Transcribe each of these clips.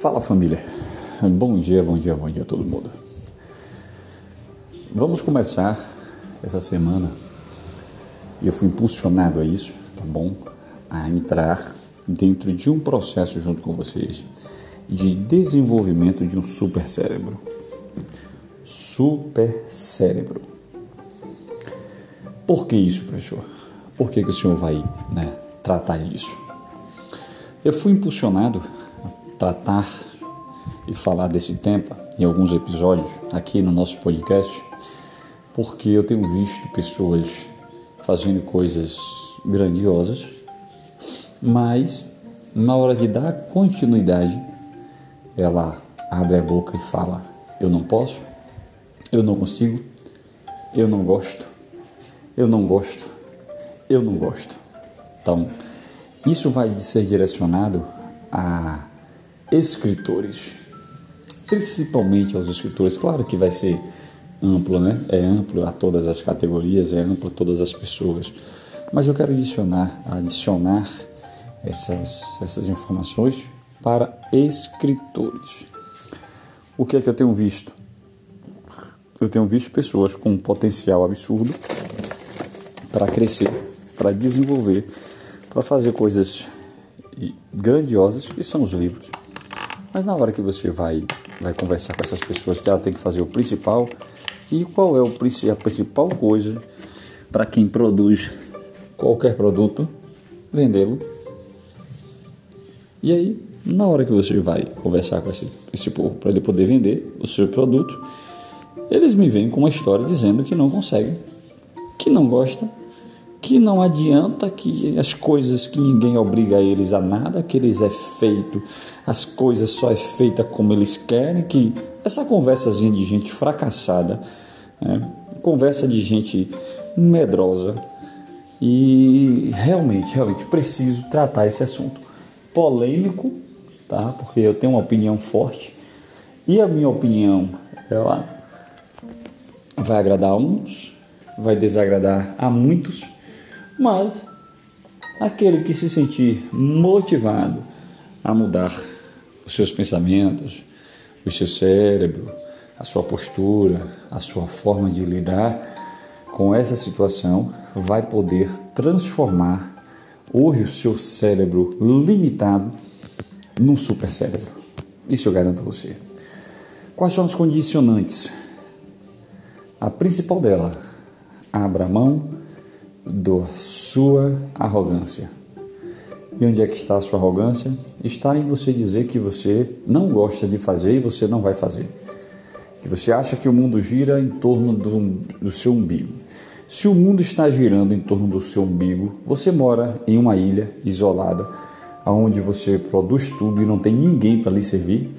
Fala família, bom dia, bom dia, bom dia a todo mundo. Vamos começar essa semana e eu fui impulsionado a isso, tá bom? A entrar dentro de um processo junto com vocês de desenvolvimento de um super cérebro. Super cérebro. Por que isso, professor? Por que, que o senhor vai né, tratar isso? Eu fui impulsionado tratar e falar desse tema em alguns episódios aqui no nosso podcast, porque eu tenho visto pessoas fazendo coisas grandiosas, mas na hora de dar continuidade, ela abre a boca e fala: Eu não posso, eu não consigo, eu não gosto, eu não gosto, eu não gosto. Então, isso vai ser direcionado a escritores, principalmente aos escritores. Claro que vai ser amplo, né? É amplo a todas as categorias, é amplo a todas as pessoas. Mas eu quero adicionar, adicionar essas, essas informações para escritores. O que é que eu tenho visto? Eu tenho visto pessoas com um potencial absurdo para crescer, para desenvolver, para fazer coisas grandiosas que são os livros. Mas na hora que você vai vai conversar com essas pessoas, que ela tem que fazer o principal e qual é o, a principal coisa para quem produz qualquer produto, vendê-lo. E aí, na hora que você vai conversar com esse, esse povo para ele poder vender o seu produto, eles me vêm com uma história dizendo que não conseguem, que não gostam que não adianta que as coisas que ninguém obriga eles a nada, que eles é feito, as coisas só é feita como eles querem, que essa conversazinha de gente fracassada, né? conversa de gente medrosa e realmente, realmente preciso tratar esse assunto polêmico, tá? Porque eu tenho uma opinião forte e a minha opinião ela vai agradar a uns, vai desagradar a muitos mas aquele que se sentir motivado a mudar os seus pensamentos, o seu cérebro, a sua postura, a sua forma de lidar com essa situação, vai poder transformar hoje o seu cérebro limitado num super cérebro. Isso eu garanto a você. Quais são os condicionantes? A principal dela, abra mão da sua arrogância. E onde é que está a sua arrogância? Está em você dizer que você não gosta de fazer e você não vai fazer. Que você acha que o mundo gira em torno do, do seu umbigo. Se o mundo está girando em torno do seu umbigo, você mora em uma ilha isolada, onde você produz tudo e não tem ninguém para lhe servir.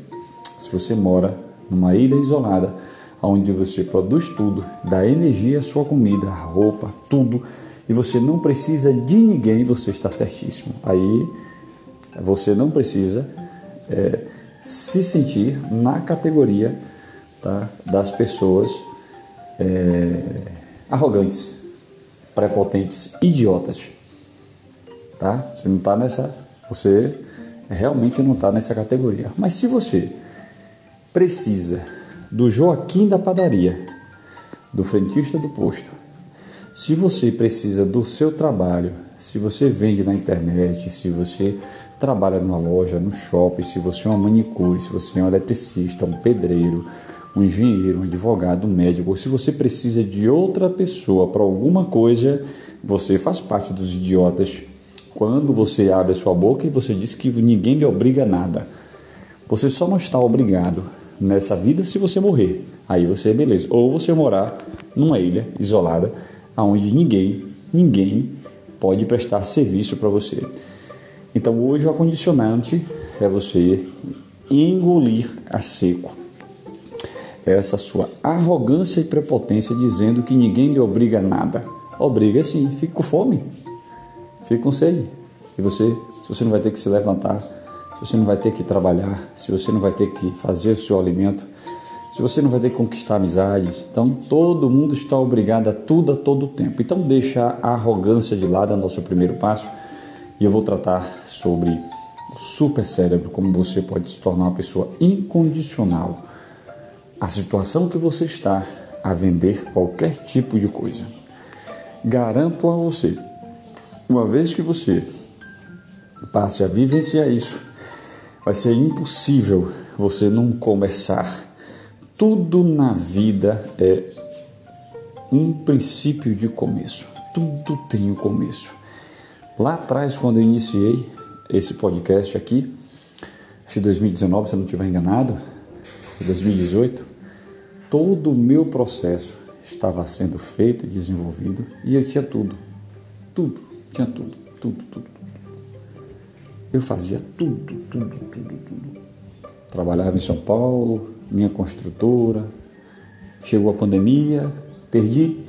Se você mora numa ilha isolada, onde você produz tudo, dá energia à sua comida, roupa, tudo, e você não precisa de ninguém, você está certíssimo. Aí você não precisa é, se sentir na categoria tá, das pessoas é, arrogantes, prepotentes, idiotas. Tá? Você não está nessa. Você realmente não está nessa categoria. Mas se você precisa do Joaquim da padaria, do frentista do posto, se você precisa do seu trabalho, se você vende na internet, se você trabalha numa loja, no shopping, se você é uma manicure, se você é um eletricista, um pedreiro, um engenheiro, um advogado, um médico, ou se você precisa de outra pessoa para alguma coisa, você faz parte dos idiotas. Quando você abre a sua boca e você diz que ninguém lhe obriga a nada. Você só não está obrigado nessa vida se você morrer. Aí você é beleza. Ou você morar numa ilha isolada aonde ninguém, ninguém pode prestar serviço para você. Então hoje o acondicionante é você engolir a seco essa sua arrogância e prepotência dizendo que ninguém lhe obriga a nada. Obriga sim, fique com fome, fique com sede. E você, se você não vai ter que se levantar, se você não vai ter que trabalhar, se você não vai ter que fazer o seu alimento, se você não vai ter que conquistar amizades. Então, todo mundo está obrigado a tudo a todo tempo. Então, deixa a arrogância de lado, é nosso primeiro passo. E eu vou tratar sobre o super cérebro, como você pode se tornar uma pessoa incondicional à situação que você está a vender qualquer tipo de coisa. Garanto a você, uma vez que você passe a vivenciar isso, vai ser impossível você não começar. Tudo na vida é um princípio de começo. Tudo tem um começo. Lá atrás, quando eu iniciei esse podcast aqui, acho que 2019, se eu não estiver enganado, 2018, todo o meu processo estava sendo feito, desenvolvido e eu tinha tudo. Tudo, tinha tudo, tudo, tudo. Eu fazia tudo, tudo, tudo, tudo. Trabalhava em São Paulo, minha construtora, chegou a pandemia, perdi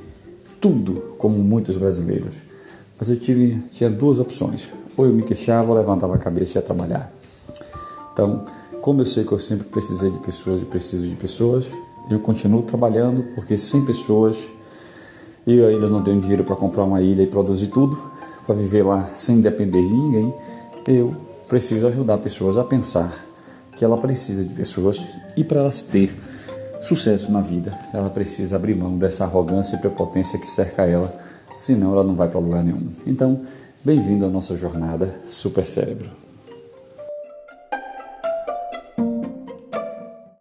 tudo, como muitos brasileiros. Mas eu tive, tinha duas opções. Ou eu me queixava, ou levantava a cabeça e ia trabalhar. Então, como eu sei que eu sempre precisei de pessoas e preciso de pessoas, eu continuo trabalhando, porque sem pessoas eu ainda não tenho dinheiro para comprar uma ilha e produzir tudo, para viver lá sem depender de ninguém. Eu preciso ajudar pessoas a pensar que ela precisa de pessoas e para elas ter sucesso na vida, ela precisa abrir mão dessa arrogância e prepotência que cerca ela, senão ela não vai para lugar nenhum. Então, bem-vindo à nossa jornada Super Cérebro.